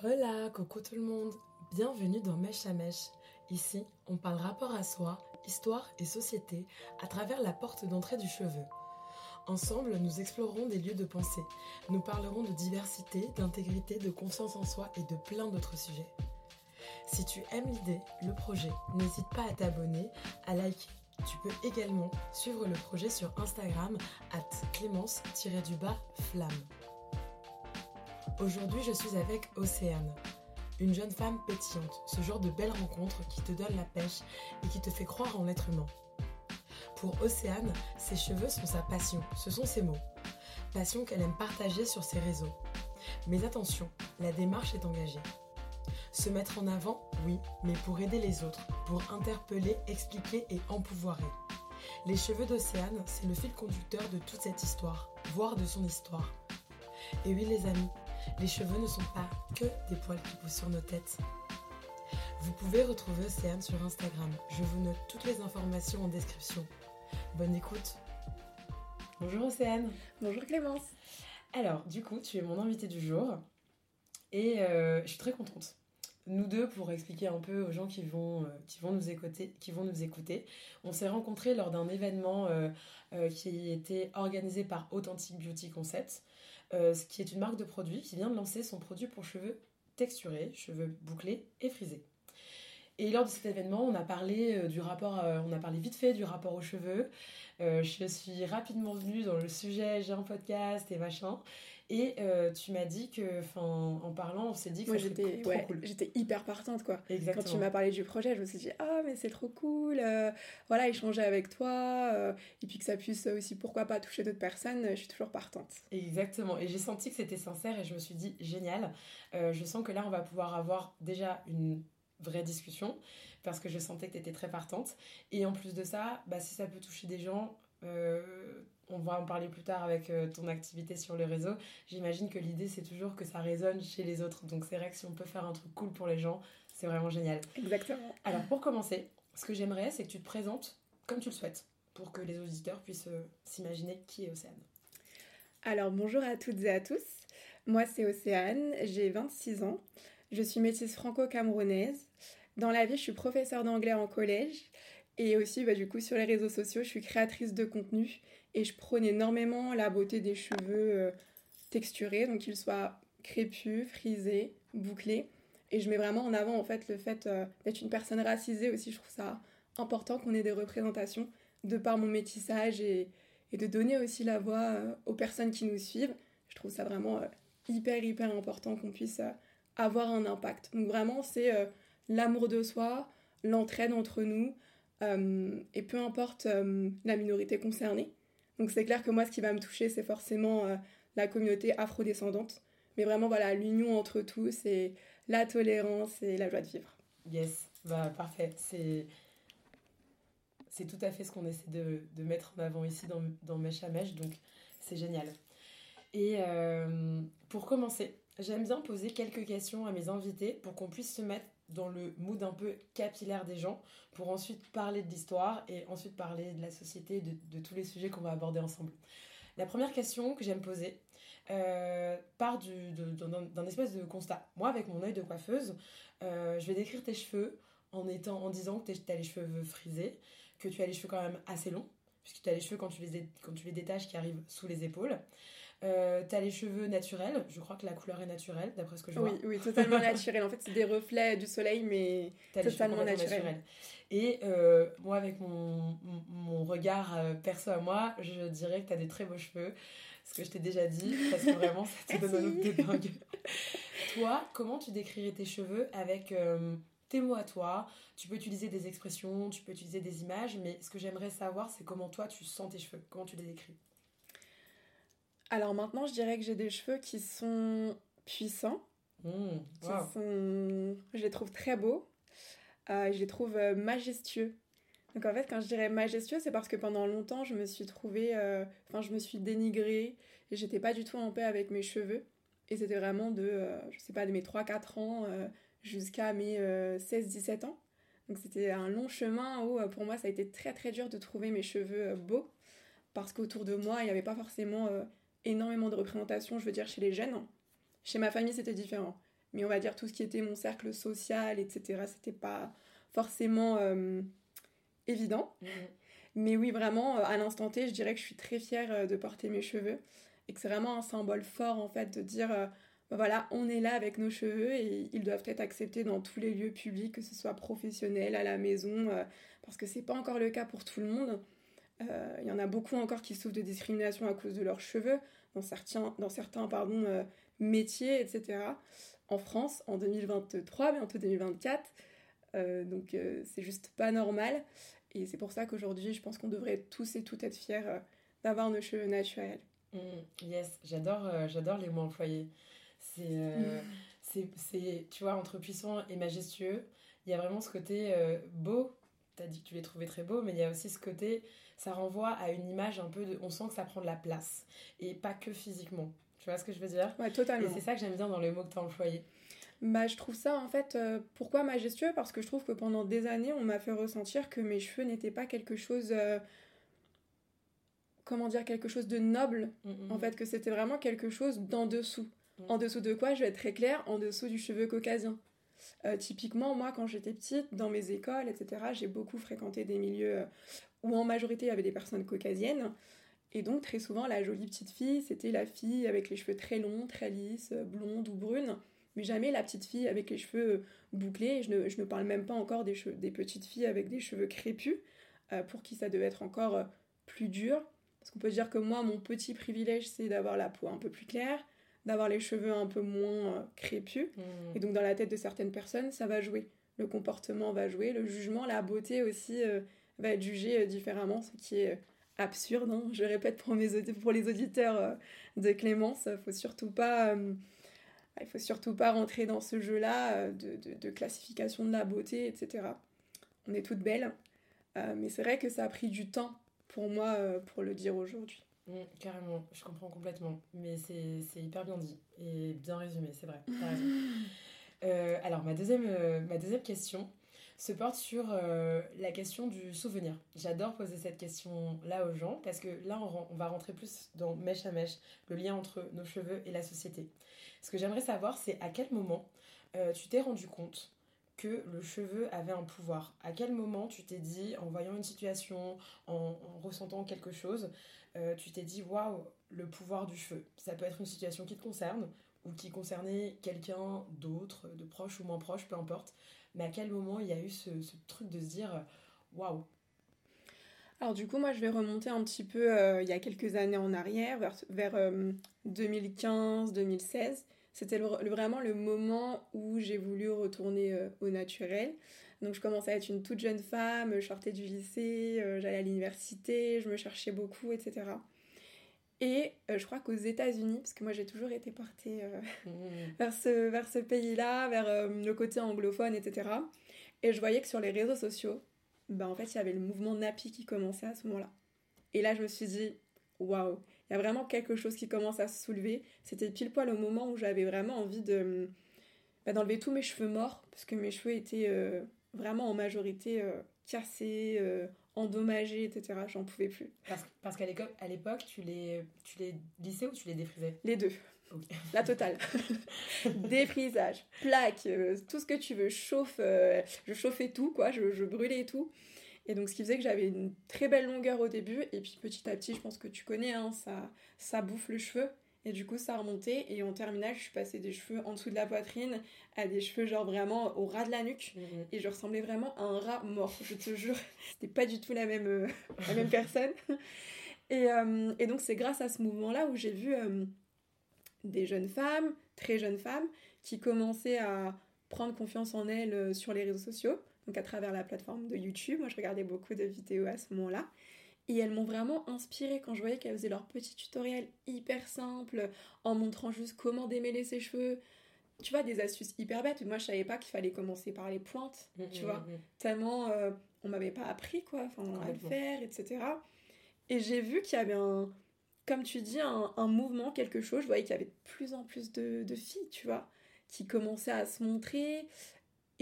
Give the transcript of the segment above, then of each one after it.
Hola, coucou tout le monde. Bienvenue dans Mèche à Mèche. Ici, on parle rapport à soi, histoire et société à travers la porte d'entrée du cheveu. Ensemble, nous explorerons des lieux de pensée. Nous parlerons de diversité, d'intégrité, de confiance en soi et de plein d'autres sujets. Si tu aimes l'idée, le projet, n'hésite pas à t'abonner, à liker. Tu peux également suivre le projet sur Instagram at clémence-flamme. Aujourd'hui, je suis avec Océane, une jeune femme pétillante, ce genre de belle rencontre qui te donne la pêche et qui te fait croire en l'être humain. Pour Océane, ses cheveux sont sa passion, ce sont ses mots. Passion qu'elle aime partager sur ses réseaux. Mais attention, la démarche est engagée. Se mettre en avant, oui, mais pour aider les autres, pour interpeller, expliquer et empouvoirer. Les cheveux d'Océane, c'est le fil conducteur de toute cette histoire, voire de son histoire. Et oui les amis, les cheveux ne sont pas que des poils qui poussent sur nos têtes. Vous pouvez retrouver Océane sur Instagram. Je vous note toutes les informations en description. Bonne écoute. Bonjour Océane. Bonjour Clémence. Alors, du coup, tu es mon invitée du jour et euh, je suis très contente. Nous deux, pour expliquer un peu aux gens qui vont, euh, qui vont, nous, écouter, qui vont nous écouter, on s'est rencontrés lors d'un événement euh, qui était organisé par Authentic Beauty Concept, qui est une marque de produits qui vient de lancer son produit pour cheveux texturés, cheveux bouclés et frisés. Et lors de cet événement, on a parlé euh, du rapport, euh, on a parlé vite fait du rapport aux cheveux. Euh, je suis rapidement venue dans le sujet, j'ai un podcast et machin. Et tu m'as dit que, enfin, en parlant, on s'est dit que Moi, j'étais, cool. J'étais hyper partante, quoi. Exactement. Quand tu m'as parlé du projet, je me suis dit, ah, mais c'est trop cool. voilà, échanger avec toi. et puis que ça puisse aussi, pourquoi pas, toucher d'autres personnes. Je suis toujours partante. Exactement. Et j'ai senti que c'était sincère et je me suis dit, génial. je sens que là, on va pouvoir avoir déjà une vraie discussion parce que je sentais que tu étais très partante. Et en plus de ça, bah, si ça peut toucher des gens, euh, on va en parler plus tard avec euh, ton activité sur les réseaux. J'imagine que l'idée c'est toujours que ça résonne chez les autres. Donc c'est vrai que si on peut faire un truc cool pour les gens, c'est vraiment génial. Exactement. Alors pour commencer, ce que j'aimerais c'est que tu te présentes comme tu le souhaites pour que les auditeurs puissent euh, s'imaginer qui est Océane. Alors bonjour à toutes et à tous. Moi c'est Océane, j'ai 26 ans. Je suis métisse franco-camerounaise. Dans la vie, je suis professeure d'anglais en collège. Et aussi, bah, du coup, sur les réseaux sociaux, je suis créatrice de contenu. Et je prône énormément la beauté des cheveux euh, texturés, donc qu'ils soient crépus, frisés, bouclés. Et je mets vraiment en avant, en fait, le fait euh, d'être une personne racisée aussi. Je trouve ça important qu'on ait des représentations de par mon métissage et, de donner aussi la voix euh, aux personnes qui nous suivent. Je trouve ça vraiment hyper, hyper important qu'on puisse avoir un impact. Donc vraiment, c'est l'amour de soi, l'entraide entre nous, et peu importe la minorité concernée. Donc c'est clair que moi, ce qui va me toucher, c'est forcément la communauté afrodescendante. Mais vraiment, voilà, l'union entre tous et la tolérance et la joie de vivre. Yes, bah parfait. C'est tout à fait ce qu'on essaie de, mettre en avant ici dans, dans Mèche à Mèche, donc c'est génial. Et pour commencer, J'aime bien poser quelques questions à mes invités pour qu'on puisse se mettre dans le mood un peu capillaire des gens, pour ensuite parler de l'histoire et ensuite parler de la société, de, tous les sujets qu'on va aborder ensemble. La première question que j'aime poser euh, part d'un espèce de constat. Moi, avec mon œil de coiffeuse, euh, je vais décrire tes cheveux en, étant, en disant que tu as les cheveux frisés, que tu as les cheveux quand même assez longs, puisque tu as les cheveux quand tu les détaches qui arrivent sous les épaules. Euh, tu as les cheveux naturels, je crois que la couleur est naturelle, d'après ce que je vois. Oui, oui, totalement naturel. En fait, c'est des reflets du soleil, mais totalement naturel. Et euh, moi, avec mon, mon regard euh, perso à moi, je dirais que tu as des très beaux cheveux, ce que je t'ai déjà dit, parce que vraiment, ça te donne un look de dingue. Toi, comment tu décrirais tes cheveux avec euh, tes mots à toi? Tu peux utiliser des expressions, tu peux utiliser des images, mais ce que j'aimerais savoir, c'est comment toi tu sens tes cheveux, comment tu les décris? Alors maintenant, je dirais que j'ai des cheveux qui sont puissants, mmh, je les trouve très beaux, euh, je les trouve euh, majestueux. Donc en fait, quand je dirais majestueux, c'est parce que pendant longtemps, je me suis trouvée, euh, enfin, je me suis dénigrée et j'étais pas du tout en paix avec mes cheveux. Et c'était vraiment de, je sais pas, de mes 3-4 ans jusqu'à mes 16-17 ans. Donc c'était un long chemin où pour moi ça a été très très dur de trouver mes cheveux beaux parce qu'autour de moi il n'y avait pas forcément énormément de représentation, je veux dire chez les jeunes. Chez ma famille c'était différent. mais on va dire tout ce qui était mon cercle social, etc., c'était pas forcément euh, évident. Mhm. Mais oui, vraiment, euh, à l'instant T, je dirais que je suis très fière euh, de porter mes cheveux et que c'est vraiment un symbole fort, en fait, de dire, euh, bah voilà, on est là avec nos cheveux et ils doivent être acceptés dans tous les lieux publics, que ce soit professionnel, à la maison, euh, parce que c'est pas encore le cas pour tout le monde. Euh, Il y en a beaucoup encore qui souffrent de discrimination à cause de leurs cheveux, dans certains, dans certains pardon, euh, métiers, etc. En France, en 2023, bientôt 2024. Euh, donc euh, c'est juste pas normal. Et c'est pour ça qu'aujourd'hui, je pense qu'on devrait tous et toutes être fiers euh, d'avoir nos cheveux naturels. Mhm. Yes, j'adore euh, j'adore les mots employés. C'est, euh, c'est, c'est, tu vois, entre puissant et majestueux, il y a vraiment ce côté euh, beau. Tu as dit que tu les trouvais très beaux, mais il y a aussi ce côté, ça renvoie à une image un peu de. On sent que ça prend de la place. Et pas que physiquement. Tu vois ce que je veux dire? Ouais, Et totalement. c'est ça que j'aime bien dans le mot que tu as employé. Bah, je trouve ça en fait, euh, pourquoi majestueux? Parce que je trouve que pendant des années, on m'a fait ressentir que mes cheveux n'étaient pas quelque chose, euh, comment dire, quelque chose de noble, Mhm. en fait, que c'était vraiment quelque chose d'en dessous. Mm. En dessous de quoi Je vais être très claire, en dessous du cheveu caucasien. Euh, typiquement, moi, quand j'étais petite, dans mes écoles, etc., j'ai beaucoup fréquenté des milieux euh, où en majorité il y avait des personnes caucasiennes. Et donc, très souvent, la jolie petite fille, c'était la fille avec les cheveux très longs, très lisses, euh, blondes ou brunes. Mais jamais la petite fille avec les cheveux bouclés. Je ne, je ne parle même pas encore des, des petites filles avec des cheveux crépus, pour qui ça devait être encore plus dur. Parce qu'on peut dire que moi, mon petit privilège, c'est d'avoir la peau un peu plus claire, d'avoir les cheveux un peu moins euh, crépus. Mhm. Et donc dans la tête de certaines personnes, ça va jouer. Le comportement va jouer, le jugement, la beauté aussi euh, va être jugée euh, différemment, ce qui est absurde. hein. Je répète pour, mes pour les auditeurs euh, de Clémence, il faut surtout pas... il faut surtout pas rentrer dans ce jeu-là de, de- de classification de la beauté, etc. On est toutes belles, mais c'est vrai que ça a pris du temps pour moi pour le dire aujourd'hui. Mm, carrément, je comprends complètement. Mais c'est c'est hyper bien dit et bien résumé, c'est vrai. raison. Euh, alors, ma deuxième, euh, ma deuxième question se porte sur euh, la question du souvenir. J'adore poser cette question-là aux gens parce que là, on, on va rentrer plus dans mèche à mèche, le lien entre nos cheveux et la société. Ce que j'aimerais savoir, c'est à quel moment tu t'es rendu compte que le cheveu avait un pouvoir À quel moment tu t'es dit, en voyant une situation, en, en ressentant quelque chose, euh, tu t'es dit, waouh, le pouvoir du cheveu Ça peut être une situation qui te concerne ou qui concernait quelqu'un d'autre, de proche ou moins proche, peu importe. Mais à quel moment il y a eu ce, truc de se dire, waouh? Alors du coup, moi, je vais remonter un petit peu euh, il y a quelques années en arrière, vers, vers 2015-2016. C'était vraiment le moment où j'ai voulu retourner euh, au naturel. Donc je commençais à être une toute jeune femme, je sortais du lycée, euh, j'allais à l'université, je me cherchais beaucoup, etc. Et euh, je crois qu'aux États-Unis, parce que moi j'ai toujours été portée Mhm. vers ce, vers ce pays-là, vers le côté anglophone, etc. Et je voyais que sur les réseaux sociaux, ben, en fait, il y avait le mouvement Napi qui commençait à ce moment-là. Et là, je me suis dit, waouh, il y a vraiment quelque chose qui commence à se soulever. C'était pile poil au moment où j'avais vraiment envie de bah, d'enlever tous mes cheveux morts, parce que mes cheveux étaient euh, vraiment en majorité euh, cassés, euh, endommagés, etc. J'en pouvais plus. Parce, parce qu'à à l'époque, tu les, tu les lissais ou tu les défrisais? Les deux. La totale. Défrisage, plaques, euh, tout ce que tu veux. Chauffe, je chauffais tout, quoi. Je, je brûlais tout. Et donc, ce qui faisait que j'avais une très belle longueur au début. Et puis, petit à petit, je pense que tu connais, hein, ça, ça bouffe le cheveu. Et du coup, ça a remonté. Et en terminale, je suis passée des cheveux en dessous de la poitrine à des cheveux, genre vraiment au ras de la nuque. Mhm. Et je ressemblais vraiment à un rat mort, je te jure. C'était pas du tout la même, euh, la même personne. Et, euh, et donc, c'est grâce à ce mouvement-là où j'ai vu euh, des jeunes femmes, très jeunes femmes, qui commençaient à prendre confiance en elles sur les réseaux sociaux, donc à travers la plateforme de YouTube. Moi, je regardais beaucoup de vidéos à ce moment-là. Et elles m'ont vraiment inspirée quand je voyais qu'elles faisaient leurs petits tutoriels hyper simples, en montrant juste comment démêler ses cheveux. Tu vois, des astuces hyper bêtes. Moi, je savais pas qu'il fallait commencer par les pointes, tu Mhm, vois mhm. tellement euh, on m'avait pas appris quoi enfin à le faire etc et j'ai vu qu'il y avait un comme tu dis un, un mouvement quelque chose je voyais qu'il y avait de plus en plus de, de filles tu vois qui commençaient à se montrer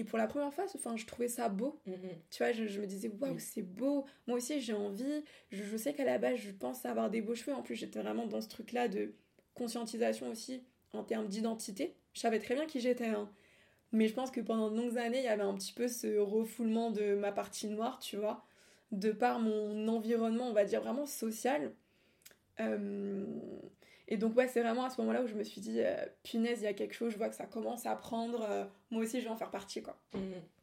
et pour la première fois enfin je trouvais ça beau Mhm. tu vois je, je me disais waouh c'est beau moi aussi j'ai envie je, je sais qu'à la base je pense avoir des beaux cheveux en plus j'étais vraiment dans ce truc là de conscientisation aussi en termes d'identité je Je savais très bien qui j'étais, hein. Mais je pense que pendant de longues années, il y avait un petit peu ce refoulement de ma partie noire, tu vois, de par mon environnement, on va dire vraiment social. Euh, et donc, ouais, c'est vraiment à ce moment-là où je me suis dit, euh, punaise, il y a quelque chose, je vois que ça commence à prendre, euh, moi aussi, je vais en faire partie, quoi. Mmh,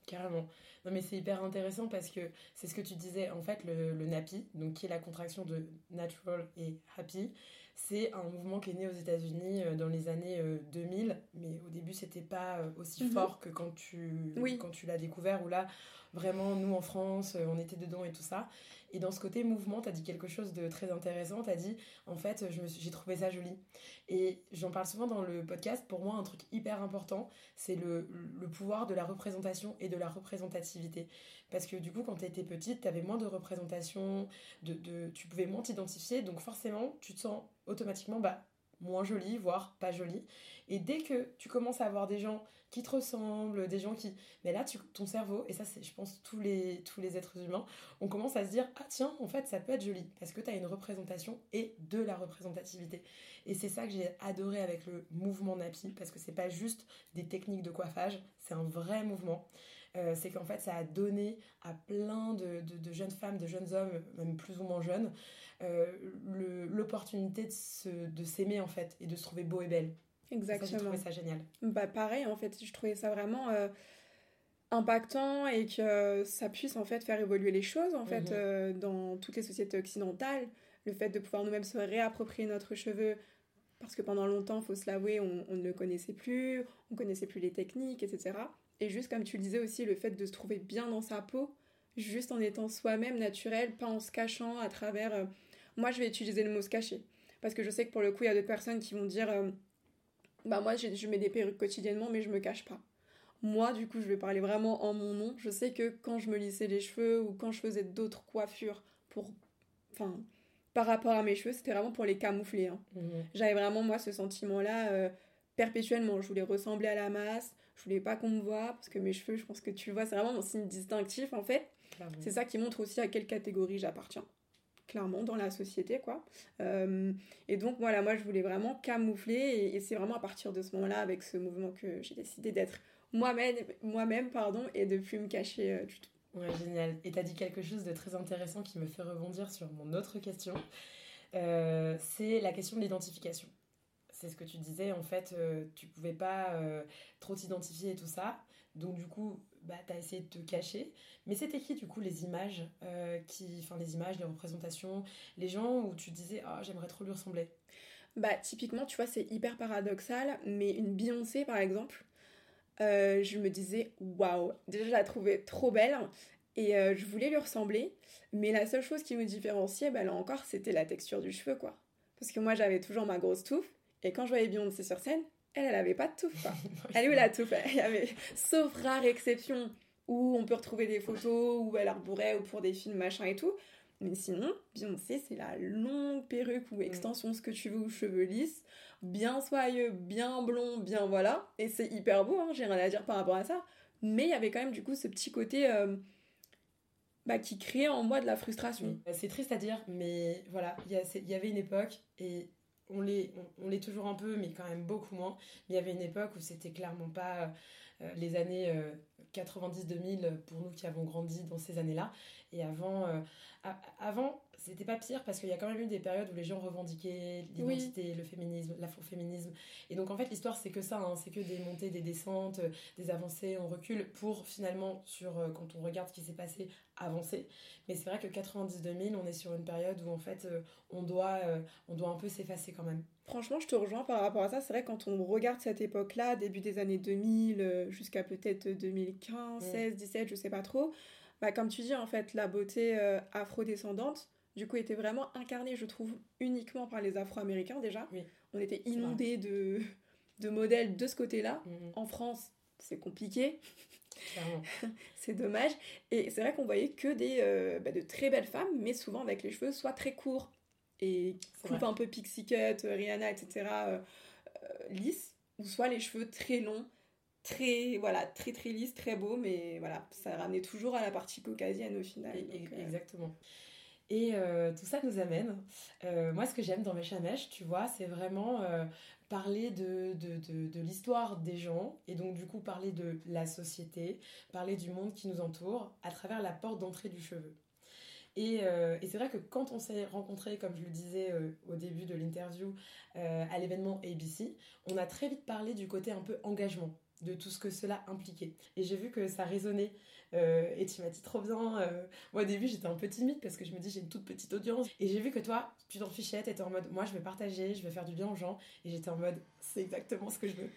carrément. Non, mais c'est hyper intéressant parce que c'est ce que tu disais, en fait, le, le NAPI, donc qui est la contraction de Natural et Happy, c'est un mouvement qui est né aux États-Unis euh, dans les années 2000, euh, mais au début c'était pas aussi mhm. fort que quand tu, quand tu l'as découvert, où là vraiment nous en France on était dedans et tout ça. Et dans ce côté mouvement, tu as dit quelque chose de très intéressant, tu as dit en fait j'ai trouvé ça joli. Et j'en parle souvent dans le podcast, pour moi un truc hyper important, c'est le, le pouvoir de la représentation et de la représentativité. Parce que du coup, quand tu étais petite, tu avais moins de représentation, de, tu pouvais moins t'identifier, donc forcément, tu te sens automatiquement bah, moins jolie, voire pas jolie. Et dès que tu commences à avoir des gens qui te ressemblent, des gens qui... Mais là, ton cerveau, et ça c'est je pense tous les, tous les êtres humains, on commence à se dire, ah tiens, en fait ça peut être joli, parce que tu as une représentation et de la représentativité. Et c'est ça que j'ai adoré avec le mouvement NAPI, parce que c'est pas juste des techniques de coiffage, c'est un vrai mouvement. Euh, c'est qu'en fait ça a donné à plein de, de, jeunes femmes, de jeunes hommes, même plus ou moins jeunes, euh, l'opportunité de s'aimer en fait et de se trouver beau et belle. Exactement. J'ai trouvé ça génial. Bah pareil en fait, je trouvais ça vraiment euh, impactant et que ça puisse en fait faire évoluer les choses en fait mhm. dans toutes les sociétés occidentales. Le fait de pouvoir nous-mêmes se réapproprier notre cheveu, parce que pendant longtemps, faut se l'avouer, on, on, ne le connaissait plus, on connaissait plus les techniques, etc. Et juste comme tu le disais aussi, le fait de se trouver bien dans sa peau, juste en étant soi-même naturel, pas en se cachant à travers... Euh, moi, je vais utiliser le mot se cacher. Parce que je sais que pour le coup, il y a d'autres personnes qui vont dire... Euh, bah moi, je mets des perruques quotidiennement, mais je me cache pas. Moi, du coup, je vais parler vraiment en mon nom. Je sais que quand je me lissais les cheveux ou quand je faisais d'autres coiffures pour... Enfin, par rapport à mes cheveux, c'était vraiment pour les camoufler. Hein. Mmh. J'avais vraiment, moi, ce sentiment-là euh, perpétuellement. Je voulais ressembler à la masse je voulais pas qu'on me voit parce que mes cheveux, je pense que tu vois, c'est vraiment mon signe distinctif en fait. C'est ça qui montre aussi à quelle catégorie j'appartiens. Clairement, dans la société, quoi. Euh, et donc, voilà, moi, je voulais vraiment camoufler. Et, c'est vraiment à partir de ce moment-là, avec ce mouvement, que j'ai décidé d'être moi-même, moi-même pardon, et de plus me cacher euh, du tout. Ouais, génial. Et tu as dit quelque chose de très intéressant qui me fait rebondir sur mon autre question. Euh, c'est la question de l'identification c'est ce que tu disais, en fait, euh, tu pouvais pas euh, trop t'identifier et tout ça. Donc, du coup, bah, tu as essayé de te cacher. Mais c'était qui, du coup, les images, euh, qui, enfin, les images, les représentations, les gens où tu disais, ah, j'aimerais trop lui ressembler? Bah, typiquement, tu vois, c'est hyper paradoxal, mais une Beyoncé, par exemple, je me disais, waouh, déjà, je la trouvais trop belle. Et je voulais lui ressembler, mais la seule chose qui me différenciait, bah, là encore, c'était la texture du cheveu, quoi. Parce que moi, j'avais toujours ma grosse touffe, et quand je voyais Beyoncé sur scène, elle, elle avait pas de touffe. Quoi. elle est où la touffe Il y avait, sauf rare exception où on peut retrouver des photos où elle arbourait ou pour des films machin et tout. Mais sinon, Beyoncé, c'est la longue perruque ou extension, ce que tu veux, ou cheveux lisses, bien soyeux, bien blond, bien voilà. Et c'est hyper beau, hein, j'ai rien à dire par rapport à ça. Mais il y avait quand même du coup ce petit côté euh, bah, qui créait en moi de la frustration. C'est triste à dire, mais voilà, il y, y, avait une époque et on l'est on, toujours un peu, mais quand même beaucoup moins. Il y avait une époque où c'était clairement pas euh, les années 90-2000 euh, pour nous qui avons grandi dans ces années-là. Et avant, euh, avant c'était pas pire parce qu'il y a quand même eu des périodes où les gens revendiquaient l'identité, le féminisme, l'afroféminisme. Et donc en fait l'histoire c'est que ça, hein. c'est que des montées, des descentes, des avancées, on recule pour finalement sur quand on regarde ce qui s'est passé avancer. Mais c'est vrai que 90-2000 on est sur une période où en fait on doit on doit un peu s'effacer quand même. Franchement, je te rejoins par rapport à ça. C'est vrai, quand on regarde cette époque-là, début des années 2000, euh, jusqu'à peut-être 2015, 16, 17, je sais pas trop, bah, comme tu dis, en fait, la beauté euh, afro-descendante, du coup, était vraiment incarnée, je trouve, uniquement par les Afro-Américains déjà. On était inondés de, de modèles de ce côté-là. Mm-hmm. En France, c'est compliqué. c'est dommage. Et c'est vrai qu'on voyait que des, euh, bah, de très belles femmes, mais souvent avec les cheveux soit très courts, et coupe un peu pixie cut, euh, Rihanna, etc. Euh, euh, lisse, ou soit les cheveux très longs, très voilà très très lisses, très beaux, mais voilà, ça ramenait toujours à la partie caucasienne au final. exactement. Et tout ça nous amène. moi, ce que j'aime dans Mèche à Mèche, tu vois, c'est vraiment parler de, de, de, de l'histoire des gens et donc du coup parler de la société, parler du monde qui nous entoure à travers la porte d'entrée du cheveu. Et, euh, et c'est vrai que quand on s'est rencontrés, comme je le disais euh, au début de l'interview, euh, à l'événement ABC, on a très vite parlé du côté un peu engagement, de tout ce que cela impliquait. Et j'ai vu que ça résonnait. et tu m'as dit trop bien. moi au début j'étais un peu timide parce que je me dis j'ai une toute petite audience. Et j'ai vu que toi, tu t'en fichais, t'étais en mode moi je vais partager, je vais faire du bien aux gens. Et j'étais en mode c'est exactement ce que je veux.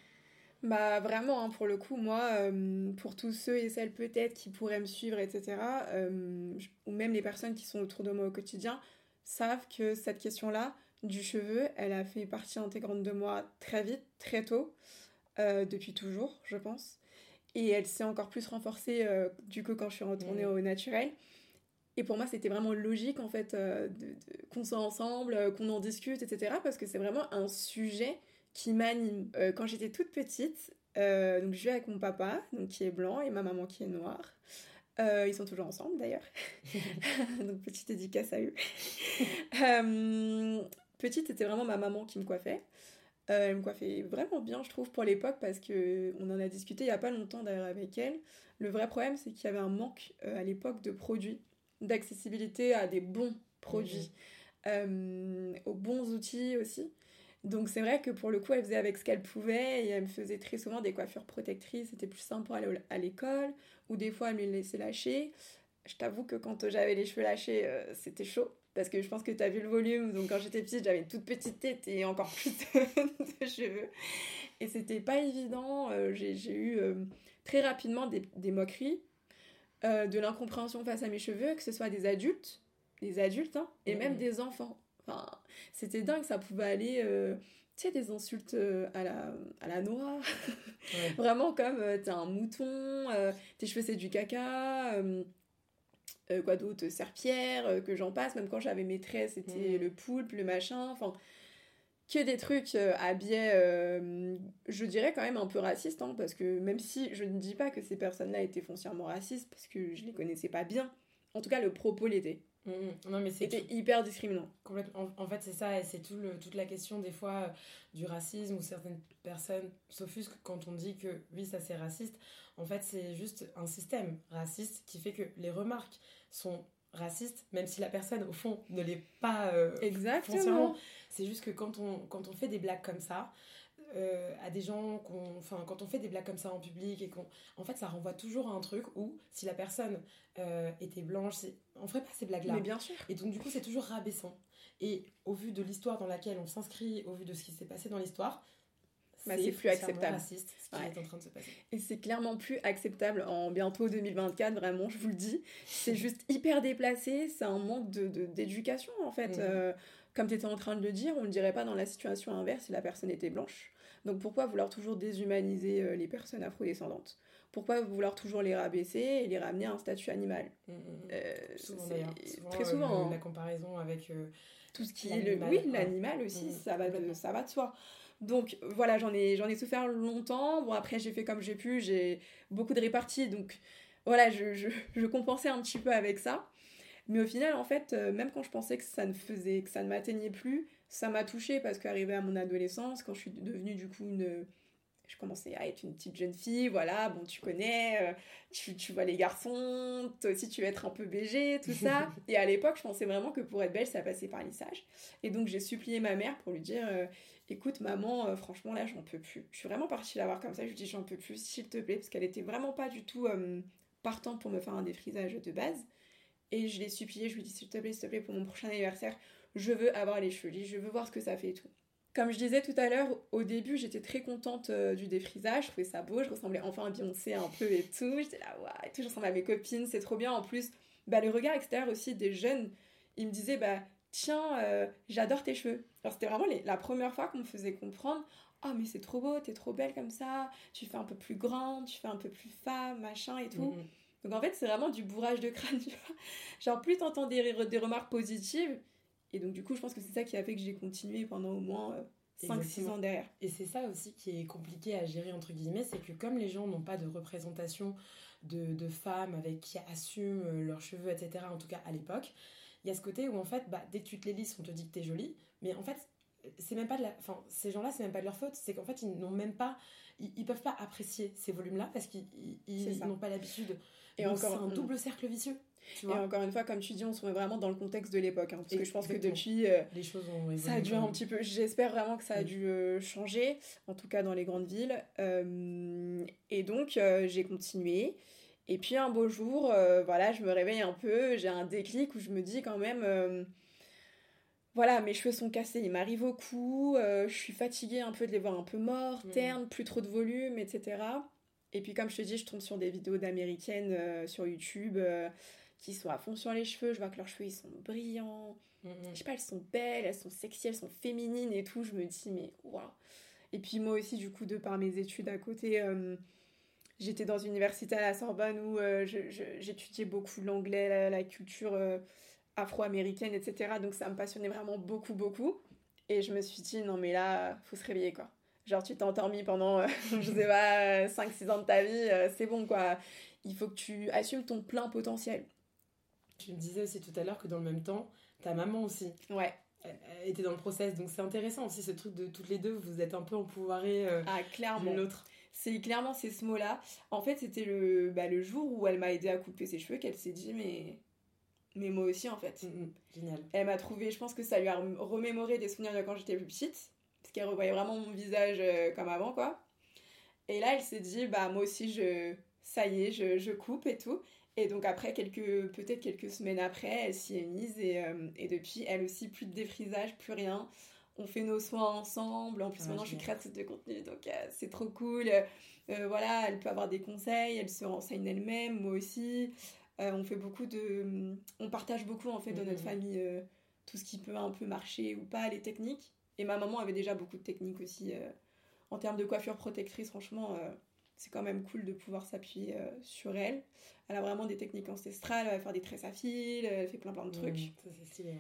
Bah vraiment, hein, pour le coup, moi, euh, pour tous ceux et celles peut-être qui pourraient me suivre, etc., euh, ou même les personnes qui sont autour de moi au quotidien, savent que cette question-là du cheveu, elle a fait partie intégrante de moi très vite, très tôt, euh, depuis toujours, je pense. Et elle s'est encore plus renforcée du coup quand je suis retournée mmh. au naturel. Et pour moi, c'était vraiment logique en fait de, qu'on soit ensemble, qu'on en discute, etc. Parce que c'est vraiment un sujet qui m'anime. Euh, quand j'étais toute petite, euh, donc je vis avec mon papa, donc qui est blanc, et ma maman qui est noire. Euh, ils sont toujours ensemble d'ailleurs. donc petite dédicace à eux. petite, c'était vraiment ma maman qui me coiffait. elle me coiffait vraiment bien, je trouve, pour l'époque, parce que on en a discuté il y a pas longtemps d'ailleurs avec elle. Le vrai problème, c'est qu'il y avait un manque à l'époque de produits, d'accessibilité à des bons produits, mmh. aux bons outils aussi. Donc c'est vrai que pour le coup, elle faisait avec ce qu'elle pouvait et elle me faisait très souvent des coiffures protectrices. C'était plus simple pour aller à l'école ou des fois elle me laissait lâcher. Je t'avoue que quand j'avais les cheveux lâchés, euh, c'était chaud parce que je pense que tu as vu le volume. Donc quand j'étais petite, j'avais une toute petite tête et encore plus de, cheveux. Et c'était pas évident. Euh, j'ai eu euh, très rapidement des, moqueries, de l'incompréhension face à mes cheveux, que ce soit des adultes, des adultes hein, et même des enfants c'était dingue, ça pouvait aller, euh, tu sais, des insultes euh, à la, à la noix. Vraiment comme euh, t'es un mouton, tes cheveux c'est du caca. quoi d'autre Serpillère, que j'en passe. Même quand j'avais mes traits, c'était mmh. le poulpe, le machin. Enfin, que des trucs à biais, je dirais quand même un peu racistes, hein, parce que même si je ne dis pas que ces personnes-là étaient foncièrement racistes, parce que je les connaissais pas bien, en tout cas le propos l'était. Mm, mm. Non, mais c'était hyper discriminant. Complètement. En, fait, c'est ça, et c'est tout le, toute la question des fois euh, du racisme où certaines personnes s'offusquent quand on dit que oui, ça c'est raciste. En fait, c'est juste un système raciste qui fait que les remarques sont racistes, même si la personne au fond ne l'est pas euh, Exactement. C'est juste que quand on, quand on fait des blagues comme ça, euh, à des gens qu'on enfin quand on fait des blagues comme ça en public et qu'on en fait ça renvoie toujours à un truc où si la personne euh, était blanche on ferait pas ces blagues là mais bien sûr et donc du coup c'est toujours rabaissant et au vu de l'histoire dans laquelle on s'inscrit au vu de ce qui s'est passé dans l'histoire bah, c'est plus acceptable. Raciste, ce qui est en train de se passer. Et c'est clairement plus acceptable en bientôt 2024, vraiment, je vous le dis. C'est juste hyper déplacé, c'est un manque d'éducation de, en fait. Mhm. Euh, comme tu étais en train de le dire, on ne le dirait pas dans la situation inverse si la personne était blanche. Donc pourquoi vouloir toujours déshumaniser euh, les personnes afrodescendantes? Pourquoi vouloir toujours les rabaisser et les ramener à un statut animal? Mm, mm, mm. euh, souvent. Très souvent. Hein. la comparaison avec euh, tout ce qui est le oui l'animal aussi ça va de, ça va de soi. Donc voilà j'en ai j'en ai souffert longtemps. Bon après j'ai fait comme j'ai pu j'ai beaucoup de réparties donc voilà je, je, je compensais un petit peu avec ça. Mais au final, en fait, même quand je pensais que ça ne faisait, que ça ne m'atteignait plus, ça m'a touchée parce qu'arrivé à mon adolescence, quand je suis devenue du coup une. Je commençais à être une petite jeune fille, voilà, bon, tu connais, euh, tu, tu, vois les garçons, toi aussi tu veux être un peu BG, tout ça. et à l'époque, je pensais vraiment que pour être belle, ça passait par lissage. Et donc j'ai supplié ma mère pour lui dire euh, écoute, maman, euh, franchement, là, j'en peux plus. Je suis vraiment partie la voir comme ça, je lui dis j'en peux plus, s'il te plaît, parce qu'elle était vraiment pas du tout partante pour me faire un défrisage de base. Et je l'ai supplié, je lui dis s'il te plaît, s'il te plaît, pour mon prochain anniversaire, je veux avoir les cheveux lisses, je veux voir ce que ça fait et tout. Comme je disais tout à l'heure, au début, j'étais très contente euh, du défrisage, je trouvais ça beau, je ressemblais enfin à Beyoncé un peu et tout. J'étais là, waouh, et tout, je ressemblais à mes copines, c'est trop bien. En plus, bah, le regard extérieur aussi des jeunes, ils me disaient, bah, tiens, euh, j'adore tes cheveux. Alors, c'était vraiment la première fois qu'on me faisait comprendre, oh, mais c'est trop beau, t'es trop belle comme ça, tu fais un peu plus grande, tu fais un peu plus femme, machin et tout. Mm-hmm. Donc, en fait, c'est vraiment du bourrage de crâne, tu vois. Genre, plus t'entends des, des remarques positives, et donc, du coup, je pense que c'est ça qui a fait que j'ai continué pendant au moins 5-6 euh, ans derrière. Et c'est ça aussi qui est compliqué à gérer, entre guillemets, c'est que comme les gens n'ont pas de représentation de, de, femmes avec qui assument euh, leurs cheveux, etc., en tout cas à l'époque, il y a ce côté où en fait, bah, dès que tu te les lis, on te dit que t'es jolie, mais en fait, c'est même pas de la. Enfin, ces gens-là, c'est même pas de leur faute, c'est qu'en fait, ils n'ont même pas. Ils, peuvent pas apprécier ces volumes-là parce qu'ils n'ont pas l'habitude. Et encore. C'est un double cercle vicieux. Et encore une fois, comme tu dis, on se met vraiment dans le contexte de l'époque. Hein, parce que je pense que depuis. Euh, les choses ont Ça a dû un petit peu. J'espère vraiment que ça a mm. dû euh, changer, en tout cas dans les grandes villes. Euh, et donc, j'ai continué. Et puis un beau jour, voilà, je me réveille un peu, j'ai un déclic où je me dis quand même voilà, mes cheveux sont cassés, ils m'arrivent au cou, je suis fatiguée un peu de les voir un peu morts, mm. ternes, plus trop de volume, etc. Et puis comme je te dis, je tombe sur des vidéos d'américaines sur YouTube qui sont à fond sur les cheveux. Je vois que leurs cheveux, ils sont brillants. Mm, mm. Je sais pas, elles sont belles, elles sont sexy, elles sont féminines et tout. Je me dis, mais waouh. Et puis moi aussi, du coup, de par mes études à côté, euh, j'étais dans une université à la Sorbonne où euh, j'étudiais beaucoup l'anglais, la, culture euh, afro-américaine, etc. Donc ça me passionnait vraiment beaucoup, beaucoup. Et je me suis dit, non mais là, faut se réveiller quoi. Genre tu t'es endormi pendant, je sais pas, 5-6 ans de ta vie, c'est bon quoi. Il faut que tu assumes ton plein potentiel. Tu me disais aussi tout à l'heure que dans le même temps, ta maman aussi. Ouais. était dans le process, donc c'est intéressant aussi ce truc de toutes les deux, vous êtes un peu empouvoirées euh, ah, clairement. l'autre. C'est clairement c'est ce mot-là. En fait, c'était le, bah, le jour où elle m'a aidé à couper ses cheveux qu'elle s'est dit mais mais moi aussi en fait. Mm, mm, génial. Elle m'a trouvé, je pense que ça lui a remémoré des souvenirs de quand j'étais plus petite, parce qu'elle revoyait vraiment mon visage euh, comme avant quoi. Et là, elle s'est dit bah moi aussi je ça y est, je, je coupe et tout. Et donc après, quelques, peut-être quelques semaines après, elle s'y est mise et, euh, et, depuis, elle aussi, plus de défrisage, plus rien. On fait nos soins ensemble. En plus, maintenant, je suis créatrice de contenu, donc euh, c'est trop cool. Euh, voilà, elle peut avoir des conseils, elle se renseigne elle-même, moi aussi. on fait beaucoup de... On partage beaucoup, en fait, dans notre mm-hmm. famille, tout ce qui peut un peu marcher ou pas, les techniques. Et ma maman avait déjà beaucoup de techniques aussi. en termes de coiffure protectrice, franchement c'est quand même cool de pouvoir s'appuyer euh, sur elle. Elle a vraiment des techniques ancestrales, elle va faire des tresses à fil, elle fait plein plein de trucs. ça c'est stylé.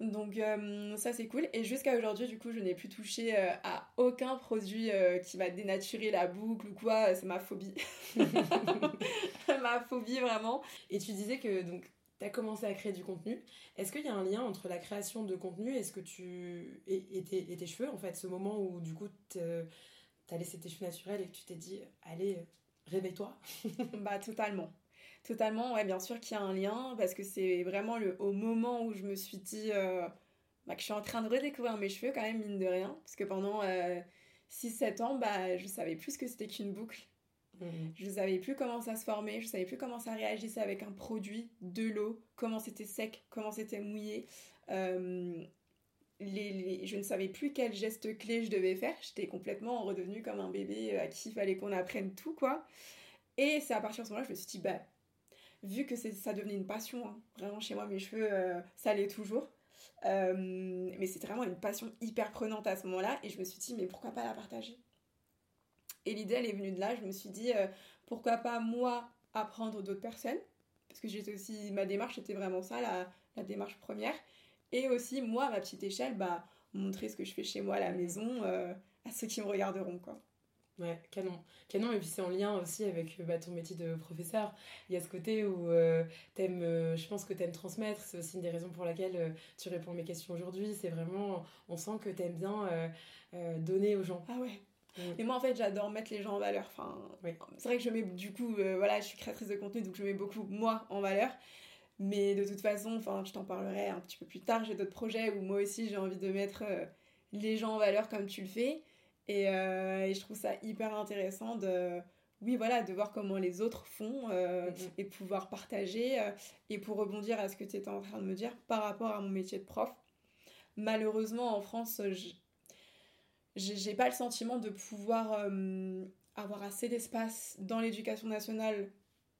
Donc euh, ça c'est cool. Et jusqu'à aujourd'hui, du coup, je n'ai plus touché euh, à aucun produit qui va dénaturer la boucle ou quoi. C'est ma phobie. ma phobie vraiment. Et tu disais que donc tu as commencé à créer du contenu. Est-ce qu'il y a un lien entre la création de contenu et, ce que tu... et, tes, et tes cheveux En fait, ce moment où du coup t'as laissé tes cheveux naturels et que tu t'es dit, allez, réveille-toi Bah, totalement. Totalement, ouais, bien sûr qu'il y a un lien, parce que c'est vraiment le, au moment où je me suis dit euh, bah, que je suis en train de redécouvrir mes cheveux, quand même, mine de rien. Parce que pendant 6-7 euh, ans, bah, je savais plus ce que c'était qu'une boucle. Mmh. Je savais plus comment ça se formait, je savais plus comment ça réagissait avec un produit, de l'eau, comment c'était sec, comment c'était mouillé. Euh, je ne savais plus quel geste clé je devais faire. J'étais complètement redevenue comme un bébé euh, à qui il fallait qu'on apprenne tout, quoi. Et c'est à partir de ce moment-là je me suis dit, bah, vu que ça devenait une passion, hein, vraiment chez moi, mes cheveux, euh, ça l'est toujours. Euh, mais c'était vraiment une passion hyper prenante à ce moment-là. Et je me suis dit, mais pourquoi pas la partager? Et l'idée, elle est venue de là. Je me suis dit, pourquoi pas moi apprendre d'autres personnes? Parce que j'étais aussi, ma démarche était vraiment ça, la, la démarche première. Et aussi, moi, à ma petite échelle, bah, montrer ce que je fais chez moi à la maison euh, à ceux qui me regarderont, quoi. Ouais, canon. Canon, et puis c'est en lien aussi avec bah, ton métier de professeur. Il y a ce côté où euh, t'aimes, euh, je pense que t'aimes transmettre. C'est aussi une des raisons pour laquelle tu réponds à mes questions aujourd'hui. C'est vraiment, on sent que t'aimes bien donner aux gens. Ah ouais. Et moi, en fait, j'adore mettre les gens en valeur. Enfin, C'est vrai que je mets, du coup, voilà, je suis créatrice de contenu, donc je mets beaucoup moi en valeur. Mais de toute façon, enfin, je t'en parlerai un petit peu plus tard. J'ai d'autres projets où moi aussi j'ai envie de mettre euh, les gens en valeur comme tu le fais. Et, euh, et, je trouve ça hyper intéressant de, oui, voilà, de voir comment les autres font euh, mm-hmm. et pouvoir partager. et pour rebondir à ce que tu étais en train de me dire par rapport à mon métier de prof, malheureusement en France, j'ai pas le sentiment de pouvoir avoir assez d'espace dans l'éducation nationale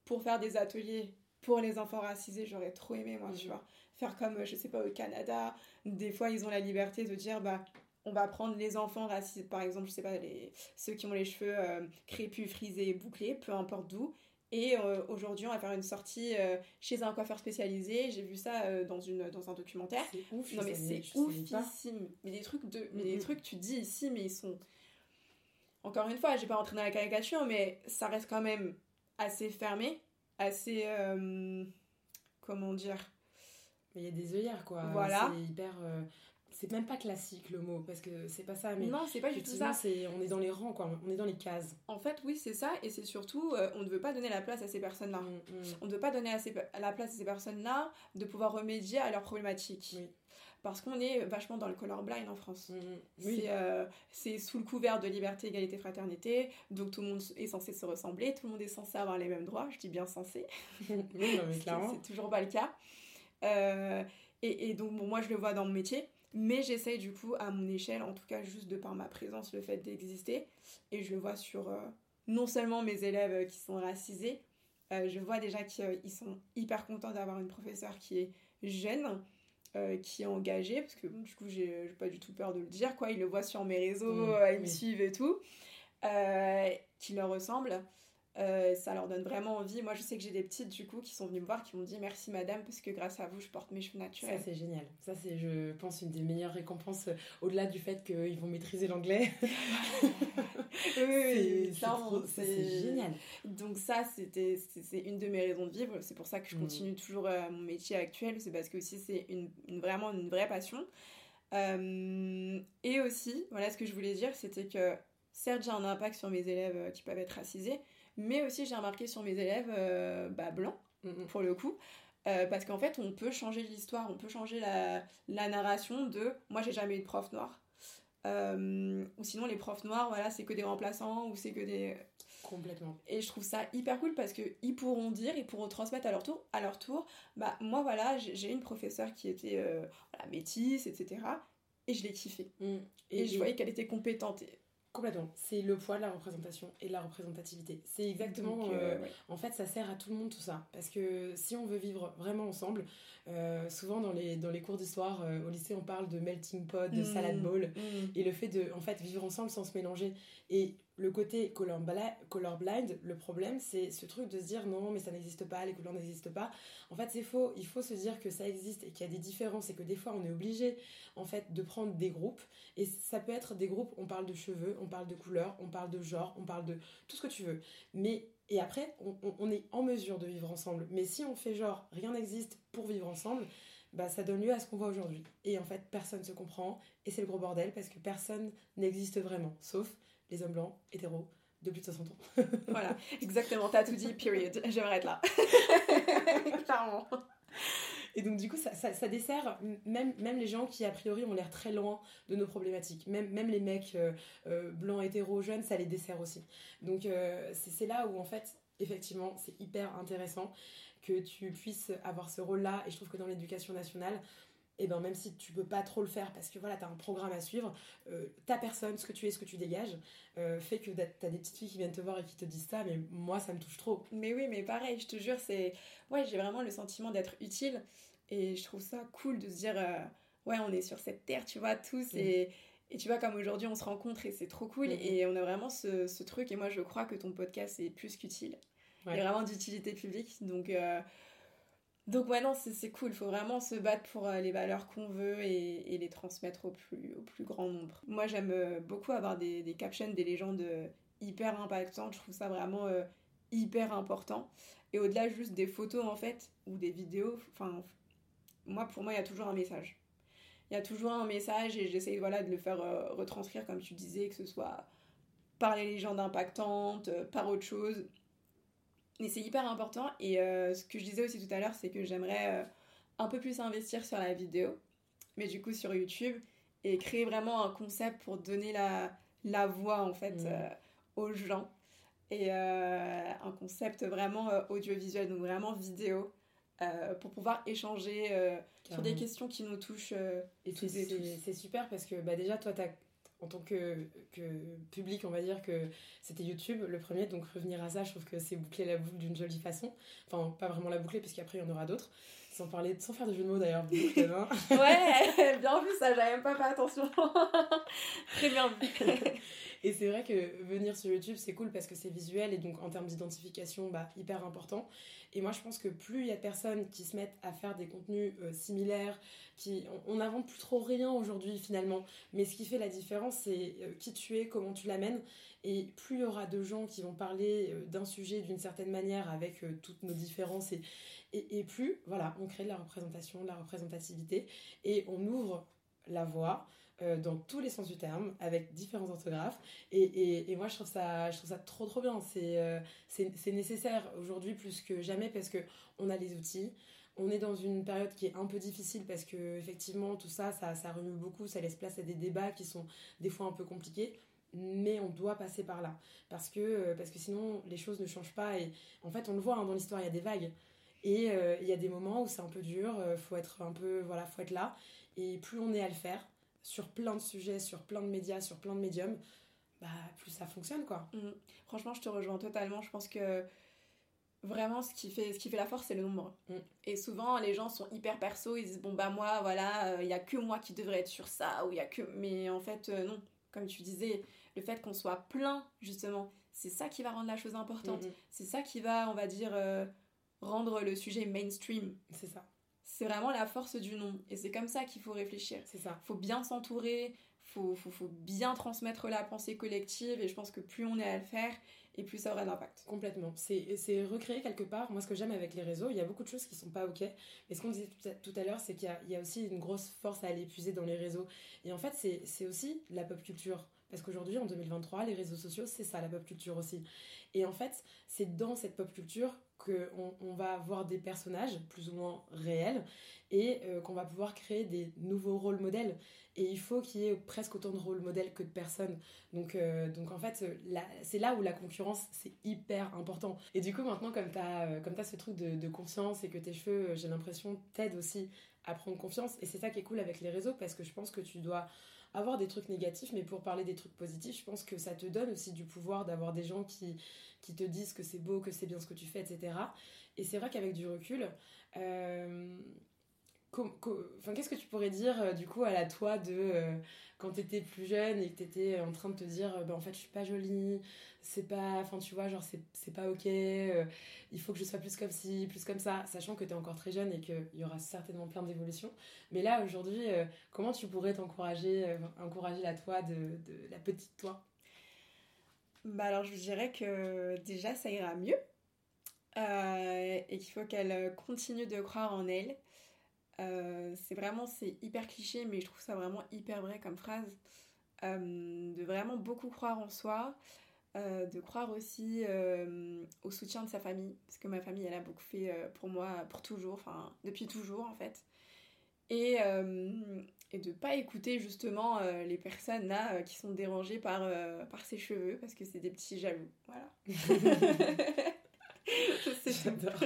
pour faire des ateliers pour les enfants racisés, j'aurais trop aimé, moi, tu vois. Faire comme, je sais pas, au Canada, des fois, ils ont la liberté de dire, bah, on va prendre les enfants racisés, par exemple, je sais pas, les, ceux qui ont les cheveux euh, crépus, frisés, bouclés, peu importe d'où. Et euh, aujourd'hui, on va faire une sortie euh, chez un coiffeur spécialisé. J'ai vu ça dans, une, dans un documentaire. C'est ouf. Non, mais c'est oufissime. Mais des trucs, de, mais des trucs, tu dis ici, mais ils sont. Encore une fois, j'ai pas rentré dans la caricature, mais ça reste quand même assez fermé assez. Euh, comment dire? Il y a des œillères, quoi. Voilà. C'est hyper. Euh, c'est même pas classique le mot, parce que c'est pas ça. Mais non, c'est pas du tout ça. on est dans les rangs, quoi. On est dans les cases. En fait, oui, c'est ça. Et c'est surtout, euh, on ne veut pas donner la place à ces personnes-là. Mm, mm. On ne veut pas donner à, la place à ces personnes-là de pouvoir remédier à leurs problématiques. Parce qu'on est vachement dans le colorblind en France. Mm, euh, c'est sous le couvert de liberté, égalité, fraternité. Donc tout le monde est censé se ressembler. Tout le monde est censé avoir les mêmes droits. Je dis bien censé. oui, mais clairement. c'est toujours pas le cas. Euh, et, et, donc, moi, je le vois dans mon métier. Mais j'essaye du coup, à mon échelle, en tout cas juste de par ma présence, le fait d'exister. Et je le vois sur euh, non seulement mes élèves qui sont racisés, euh, je vois déjà qu'ils sont hyper contents d'avoir une professeure qui est jeune, qui est engagée, parce que du coup, j'ai pas du tout peur de le dire, quoi. Ils le voient sur mes réseaux, mmh, ils me suivent et tout, qui leur ressemble. Euh, ça leur donne vraiment envie. Moi, je sais que j'ai des petites, du coup, qui sont venues me voir, qui m'ont dit merci madame, parce que grâce à vous, je porte mes cheveux naturels. Ça, c'est génial. Ça, c'est, je pense, une des meilleures récompenses, euh, au-delà du fait qu'ils vont maîtriser l'anglais. oui, c'est, génial. Donc ça, c'était, c'est une de mes raisons de vivre. C'est pour ça que je mm. continue toujours euh, mon métier actuel. C'est parce que aussi, c'est une, vraiment une vraie passion. et aussi, voilà ce que je voulais dire, c'était que certes, j'ai un impact sur mes élèves qui peuvent être racisés, mais aussi, j'ai remarqué sur mes élèves euh, bah, blancs, mm, mm. pour le coup. Euh, parce qu'en fait, on peut changer l'histoire, on peut changer la, la narration de moi, j'ai jamais eu de prof noir. Euh, ou sinon, les profs noirs, voilà, c'est que des remplaçants ou c'est que des. Complètement. Et je trouve ça hyper cool parce qu'ils pourront dire, ils pourront transmettre à leur tour, à leur tour bah, moi, voilà, j'ai une professeure qui était voilà, métisse, etc. Et je l'ai kiffé. Mm. Et, et, je voyais qu'elle était compétente. Complètement. C'est le poids de la représentation et de la représentativité. C'est exactement. Euh, euh, en fait, ça sert à tout le monde tout ça. Parce que si on veut vivre vraiment ensemble, euh, souvent dans les, dans les cours d'histoire au lycée, on parle de melting pot, de salad mmh. bowl. Mmh. Et le fait de en fait, vivre ensemble sans se mélanger. Et le côté colorblind, le problème, c'est ce truc de se dire non, mais ça n'existe pas, les couleurs n'existent pas. En fait, c'est faux. Il faut se dire que ça existe et qu'il y a des différences et que des fois, on est obligé, en fait, de prendre des groupes. Et ça peut être des groupes, on parle de cheveux, on parle de couleurs, on parle de genre, on parle de tout ce que tu veux. Mais, et après, on, est en mesure de vivre ensemble. Mais si on fait genre, rien n'existe pour vivre ensemble, bah, ça donne lieu à ce qu'on voit aujourd'hui. Et en fait, personne ne se comprend. Et c'est le gros bordel parce que personne n'existe vraiment, sauf les hommes blancs, hétéros, de plus de 60 ans. voilà, exactement, t'as tout dit, period. Je m'arrête là. Clairement. Et donc, du coup, ça, ça, dessert même, même les gens qui, a priori, ont l'air très loin de nos problématiques. Même, même les mecs euh, euh, blancs, hétéros, jeunes, ça les dessert aussi. Donc, euh, c'est là où, en fait, effectivement, c'est hyper intéressant que tu puisses avoir ce rôle-là. Et je trouve que dans l'éducation nationale, et ben même si tu peux pas trop le faire parce que voilà, tu as un programme à suivre, euh, ta personne, ce que tu es, ce que tu dégages, euh, fait que tu as des petites filles qui viennent te voir et qui te disent ça, mais moi ça me touche trop. Mais oui, mais pareil, je te jure, c'est. Ouais, j'ai vraiment le sentiment d'être utile et je trouve ça cool de se dire, euh, ouais, on est sur cette terre, tu vois, tous mm. et. Et tu vois, comme aujourd'hui, on se rencontre et c'est trop cool. Mm-hmm. Et on a vraiment ce, ce, truc. Et moi, je crois que ton podcast est plus qu'utile. Il est vraiment d'utilité publique. Donc, donc ouais, c'est cool. Il faut vraiment se battre pour euh, les valeurs qu'on veut et, les transmettre au plus, grand nombre. Moi, j'aime euh, beaucoup avoir des, des, captions, des légendes euh, hyper impactantes. Je trouve ça vraiment hyper important. Et au-delà juste des photos, en fait, ou des vidéos, enfin, moi, pour moi, il y a toujours un message. Il y a toujours un message et j'essaye voilà, de le faire retranscrire, comme tu disais, que ce soit par les légendes impactantes, par autre chose et c'est hyper important. Et euh, ce que je disais aussi tout à l'heure, c'est que j'aimerais euh, un peu plus investir sur la vidéo, mais du coup sur YouTube, et créer vraiment un concept pour donner la, la voix en fait mmh. euh, aux gens. Et un concept vraiment audiovisuel, donc vraiment vidéo, pour pouvoir échanger sur des questions qui nous touchent. et c'est super parce que bah, déjà, toi, tu as en tant que, que, public, on va dire que c'était YouTube le premier, donc revenir à ça, je trouve que c'est boucler la boucle d'une jolie façon. Enfin, pas vraiment la boucler, puisqu'après il y en aura d'autres. Sans parler, sans faire de jeu de mots d'ailleurs. Ouais, bien vu ça, j'avais même pas fait attention. Très bien vu. et c'est vrai que venir sur YouTube, c'est cool parce que c'est visuel et donc en termes d'identification, bah, hyper important. Et moi, je pense que plus il y a de personnes qui se mettent à faire des contenus euh, similaires, qui, on n'invente plus trop rien aujourd'hui finalement, mais ce qui fait la différence, c'est euh, qui tu es, comment tu l'amènes. Et plus il y aura de gens qui vont parler euh, d'un sujet d'une certaine manière avec toutes nos différences et, et, et, plus, voilà, on crée de la représentation, de la représentativité et on ouvre la voie euh, dans tous les sens du terme, avec différents orthographes. Et, et, moi, je trouve ça, je trouve ça trop, trop bien. C'est euh, c'est nécessaire aujourd'hui plus que jamais parce que on a les outils. On est dans une période qui est un peu difficile parce que effectivement tout ça, ça, remue beaucoup, ça laisse place à des débats qui sont des fois un peu compliqués mais on doit passer par là parce que, euh, parce que sinon les choses ne changent pas et en fait on le voit hein, dans l'histoire il y a des vagues et il y a des moments où c'est un peu dur faut être un peu voilà faut être là et plus on est à le faire sur plein de sujets, sur plein de médias, sur plein de médiums, bah, plus ça fonctionne, quoi. Mm. Franchement, je te rejoins totalement. Je pense que vraiment, ce qui fait, ce qui fait la force, c'est le nombre. Mm. Et souvent, les gens sont hyper perso, ils disent, bon, bah, moi, voilà, il euh, y a que moi qui devrais être sur ça, ou il y a que... Mais en fait, euh, non. Comme tu disais, le fait qu'on soit plein, justement, c'est ça qui va rendre la chose importante. Mm, c'est ça qui va, on va dire, euh, rendre le sujet mainstream. C'est ça c'est vraiment la force du nom. Et c'est comme ça qu'il faut réfléchir. C'est ça. faut bien s'entourer, faut, faut, faut, bien transmettre la pensée collective. Et je pense que plus on est à le faire, et plus ça aura d'impact. Complètement. C'est recréer quelque part. Moi, ce que j'aime avec les réseaux, il y a beaucoup de choses qui sont pas OK. Mais ce qu'on disait tout à, l'heure, c'est qu'il y, y, a aussi une grosse force à aller épuiser dans les réseaux. Et en fait, c'est aussi la pop culture. Parce qu'aujourd'hui, en 2023, les réseaux sociaux, c'est ça, la pop culture aussi. Et en fait, c'est dans cette pop culture on va avoir des personnages plus ou moins réels et euh, qu'on va pouvoir créer des nouveaux rôles modèles. Et il faut qu'il y ait presque autant de rôles modèles que de personnes. Donc, euh, en fait, c'est là où la concurrence, c'est hyper important. Et du coup, maintenant, comme tu as, euh, as, ce truc de, de confiance et que tes cheveux, j'ai l'impression, t'aident aussi à prendre confiance. Et c'est ça qui est cool avec les réseaux parce que je pense que tu dois avoir des trucs négatifs, mais pour parler des trucs positifs, je pense que ça te donne aussi du pouvoir d'avoir des gens qui, te disent que c'est beau, que c'est bien ce que tu fais, etc. Et c'est vrai qu'avec du recul, euh, qu'est-ce que tu pourrais dire euh, du coup à la toi de euh, quand tu étais plus jeune et que tu étais en train de te dire bah, en fait je suis pas jolie, c'est pas enfin tu vois genre c'est pas OK, il faut que je sois plus comme ci, plus comme ça, sachant que tu es encore très jeune et qu'il y aura certainement plein d'évolutions. Mais là aujourd'hui, comment tu pourrais t'encourager encourager la toi de, la petite toi? Bah alors je dirais que déjà ça ira mieux et qu'il faut qu'elle continue de croire en elle euh, c'est vraiment, c'est hyper cliché, mais je trouve ça vraiment hyper vrai comme phrase. Euh, de vraiment beaucoup croire en soi, euh, de croire aussi au soutien de sa famille, parce que ma famille, elle a beaucoup fait pour moi, pour toujours, enfin, depuis toujours en fait. Et, et de pas écouter justement les personnes là qui sont dérangées par, par ses cheveux, parce que c'est des petits jaloux. Voilà. J'adore.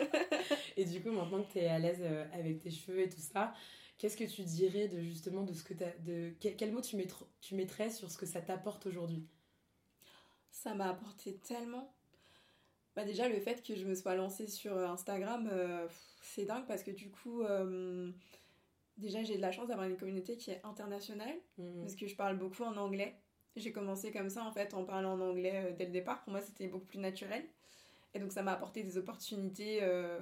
et du coup, maintenant que tu es à l'aise euh, avec tes cheveux et tout ça, qu'est-ce que tu dirais de justement de ce que as, de quel, mot tu, tu mettrais sur ce que ça t'apporte aujourd'hui? Ça m'a apporté tellement. Bah déjà le fait que je me sois lancée sur euh, Instagram, euh, c'est dingue parce que du coup, déjà j'ai de la chance d'avoir une communauté qui est internationale mmh. parce que je parle beaucoup en anglais. J'ai commencé comme ça en fait en parlant en anglais dès le départ. Pour moi c'était beaucoup plus naturel. Et donc ça m'a apporté des opportunités euh,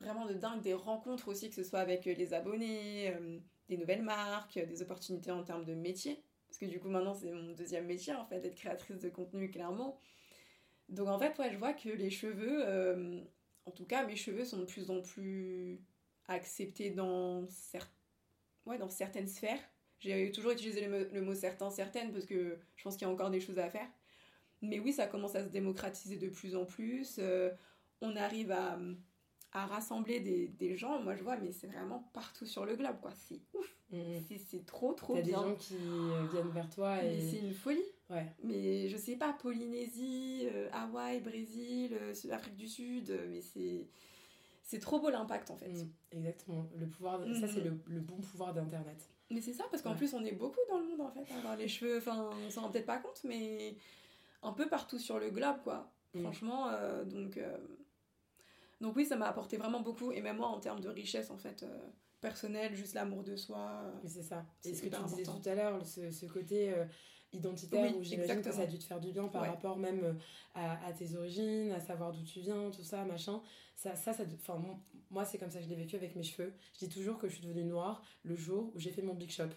vraiment de dingue, des rencontres aussi, que ce soit avec euh, les abonnés, euh, des nouvelles marques, des opportunités en termes de métier. Parce que du coup maintenant c'est mon deuxième métier en fait, d'être créatrice de contenu clairement. Donc en fait ouais, je vois que les cheveux, en tout cas mes cheveux sont de plus en plus acceptés dans, certaines sphères. J'ai toujours utilisé le, le mot certains, certaines parce que je pense qu'il y a encore des choses à faire. Mais oui, ça commence à se démocratiser de plus en plus. Euh, on arrive à, à rassembler des, des, gens. Moi, je vois, mais c'est vraiment partout sur le globe, quoi. C'est ouf. Mm, mm. C'est trop, trop bien. T'as des gens qui euh, viennent vers toi et... c'est une folie. Ouais. Mais je sais pas, Polynésie, euh, Hawaï, Brésil, Afrique du Sud, mais c'est... C'est trop beau l'impact en fait. Mm, exactement. Le pouvoir, ça c'est le, le, bon pouvoir d'internet. Mais c'est ça parce qu'en plus on est beaucoup dans le monde en fait. Avoir les cheveux, enfin on s'en rend peut-être pas compte, mais un peu partout sur le globe, quoi. Mm. Franchement, euh, donc, euh, donc oui, ça m'a apporté vraiment beaucoup. Et même moi, en termes de richesse, en fait, euh, personnelle, juste l'amour de soi. C'est ça. Et ce que tu disais tout à l'heure, ce, ce côté identitaire où j'imagine que ça a dû te faire du bien par rapport même à, tes origines, à savoir d'où tu viens, tout ça, machin. Ça, ça, ça enfin, moi, c'est comme ça que je l'ai vécu avec mes cheveux. Je dis toujours que je suis devenue noire le jour où j'ai fait mon big shop.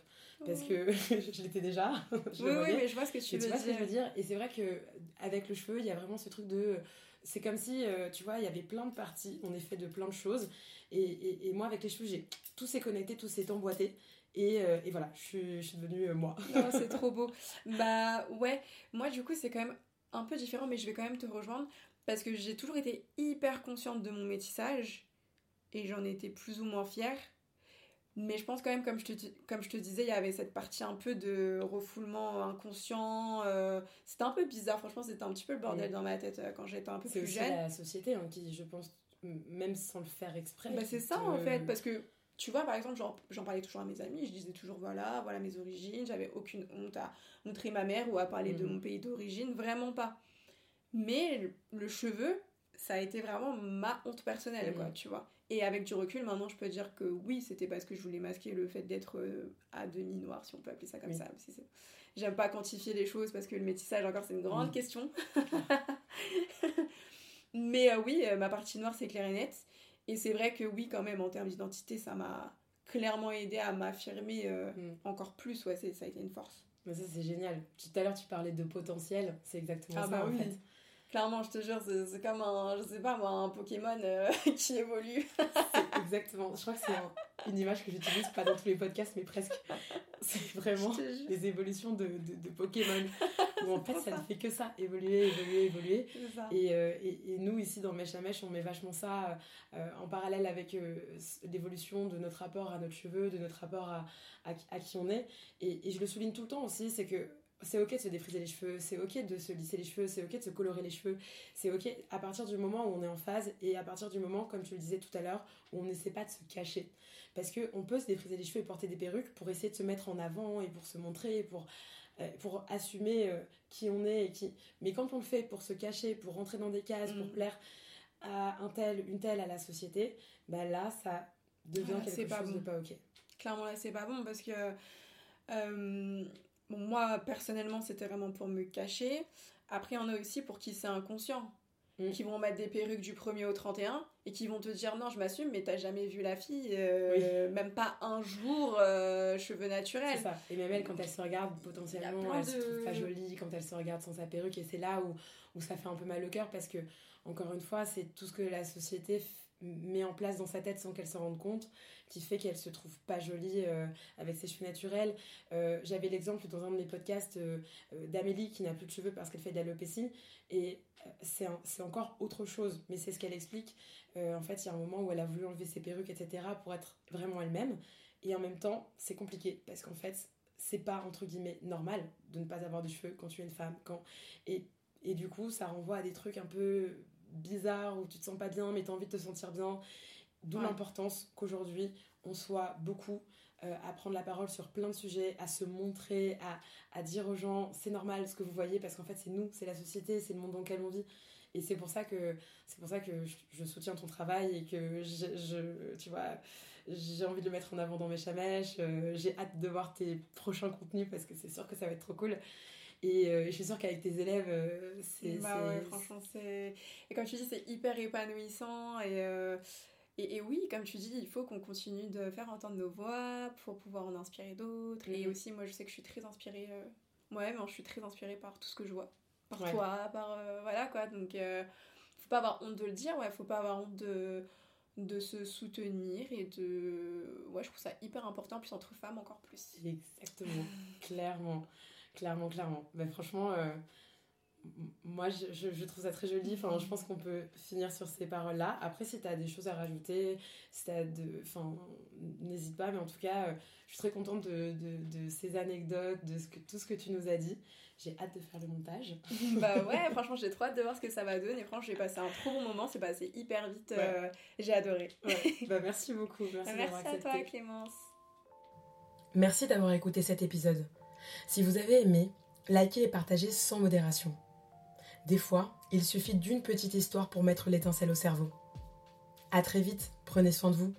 Parce que je l'étais déjà. oui, oui, mais je vois ce que tu veux tu vois Ce que je veux dire. Et c'est vrai que avec le cheveu, il y a vraiment ce truc de c'est comme si, euh, tu vois, il y avait plein de parties, on est fait de plein de choses. Et, et, moi, avec les cheveux, j'ai tout s'est connecté, tout s'est emboîté. Et, euh, et, voilà, je suis, je suis devenue euh, moi. c'est trop beau. Bah ouais, moi du coup, c'est quand même un peu différent, mais je vais quand même te rejoindre parce que j'ai toujours été hyper consciente de mon métissage et j'en étais plus ou moins fière. Mais je pense quand même, comme je te, comme je te disais, il y avait cette partie un peu de refoulement inconscient. Euh, c'était un peu bizarre, franchement, c'était un petit peu le bordel dans ma tête euh, quand j'étais un peu plus jeune. C'est la société hein, qui, je pense, même sans le faire exprès. Bah, c'est ça en fait, parce que tu vois, par exemple, j'en parlais toujours à mes amis, je disais toujours voilà, voilà mes origines, j'avais aucune honte à montrer ma mère ou à parler de mm. mon pays d'origine, vraiment pas. Mais le, cheveu, ça a été vraiment ma honte personnelle, quoi, mm. tu vois. Et avec du recul, maintenant, je peux dire que oui, c'était parce que je voulais masquer le fait d'être euh, à demi noir, si on peut appeler ça comme ça. J'aime pas quantifier les choses parce que le métissage, encore, c'est une grande question. Mais euh, oui, euh, ma partie noire, c'est clair et net. Et c'est vrai que oui, quand même, en termes d'identité, ça m'a clairement aidé à m'affirmer mm. encore plus. Ouais, ça a été une force. Mais ça, c'est génial. Tout à l'heure, tu parlais de potentiel. C'est exactement ah ça, bah en fait. Clairement, je te jure, c'est comme un, je sais pas moi, un Pokémon euh, qui évolue. exactement. Je crois que c'est une image que j'utilise pas dans tous les podcasts, mais presque. C'est vraiment les évolutions de, de, de, Pokémon. Où en fait, ça ne fait que ça, évoluer, évoluer, évoluer. Et, euh, et, et, nous, ici, dans Mèche à Mèche, on met vachement ça euh, en parallèle avec l'évolution de notre rapport à notre cheveu, de notre rapport à, à, à qui on est. Et, et je le souligne tout le temps aussi, c'est que c'est ok de se défriser les cheveux, c'est ok de se lisser les cheveux, c'est ok de se colorer les cheveux, c'est ok à partir du moment où on est en phase et à partir du moment, comme tu le disais tout à l'heure, où on n'essaie pas de se cacher. Parce qu'on peut se défriser les cheveux et porter des perruques pour essayer de se mettre en avant et pour se montrer, pour, euh, pour assumer euh, qui on est et qui. Mais quand on le fait pour se cacher, pour rentrer dans des cases, pour mm. plaire à un tel, une telle à la société, bah là ça devient quelque chose de pas ok. Clairement là c'est pas bon parce que. Euh, Bon, moi, personnellement, c'était vraiment pour me cacher. Après, il y en a aussi pour qui c'est inconscient. Mm. Qui vont mettre des perruques du 1er au 31 et qui vont te dire non, je m'assume, mais t'as jamais vu la fille, euh, même pas un jour, euh, cheveux naturels. Ça. Et même elle, quand elle se regarde, potentiellement, elle se trouve pas jolie quand elle se regarde sans sa perruque. Et c'est là où, où ça fait un peu mal au cœur parce que, encore une fois, c'est tout ce que la société met en place dans sa tête sans qu'elle s'en rende compte, qui fait qu'elle se trouve pas jolie euh, avec ses cheveux naturels. Euh, j'avais l'exemple dans un de mes podcasts euh, d'Amélie qui n'a plus de cheveux parce qu'elle fait de l'alopécie, et c'est encore autre chose, mais c'est ce qu'elle explique. en fait, il y a un moment où elle a voulu enlever ses perruques, etc., pour être vraiment elle-même, et en même temps, c'est compliqué parce qu'en fait, c'est pas entre guillemets normal de ne pas avoir de cheveux quand tu es une femme, quand et, et du coup, ça renvoie à des trucs un peu bizarre, où tu te sens pas bien, mais tu as envie de te sentir bien. D'où l'importance qu'aujourd'hui, on soit beaucoup euh, à prendre la parole sur plein de sujets, à se montrer, à, à dire aux gens c'est normal ce que vous voyez, parce qu'en fait, c'est nous, c'est la société, c'est le monde dans lequel on vit. Et c'est pour ça que c'est pour ça que je, soutiens ton travail et que je, tu vois j'ai envie de le mettre en avant dans mes chamèches. Euh, j'ai hâte de voir tes prochains contenus parce que c'est sûr que ça va être trop cool. Et euh, je suis sûre qu'avec tes élèves, euh, c'est. Bah ouais, franchement, c'est. Et comme tu dis, c'est hyper épanouissant. Euh, et, et, oui, comme tu dis, il faut qu'on continue de faire entendre nos voix pour pouvoir en inspirer d'autres. Et mhm. aussi, moi, je sais que je suis très inspirée. Moi-même, je suis très inspirée par tout ce que je vois. Par toi, par. voilà, quoi. Donc, faut pas avoir honte de le dire, ouais, faut pas avoir honte de de se soutenir et de ouais je trouve ça hyper important puis entre femmes encore plus exactement clairement Clairement, clairement. mais bah, franchement, euh, moi, je, je, trouve ça très joli. Enfin, je pense qu'on peut finir sur ces paroles-là. Après, si tu as des choses à rajouter, si tu de... Enfin, n'hésite pas. Mais en tout cas, euh, je suis très contente de, de, de, ces anecdotes, de ce que, tout ce que tu nous as dit. J'ai hâte de faire le montage. bah ouais, franchement, j'ai trop hâte de voir ce que ça va donner. Franchement, j'ai passé un trop bon moment. C'est passé hyper vite. Euh, j'ai adoré. Bah, merci beaucoup. Merci, merci à toi, Clémence. Merci d'avoir écouté cet épisode. Si vous avez aimé, likez et partagez sans modération. Des fois, il suffit d'une petite histoire pour mettre l'étincelle au cerveau. À très vite, prenez soin de vous.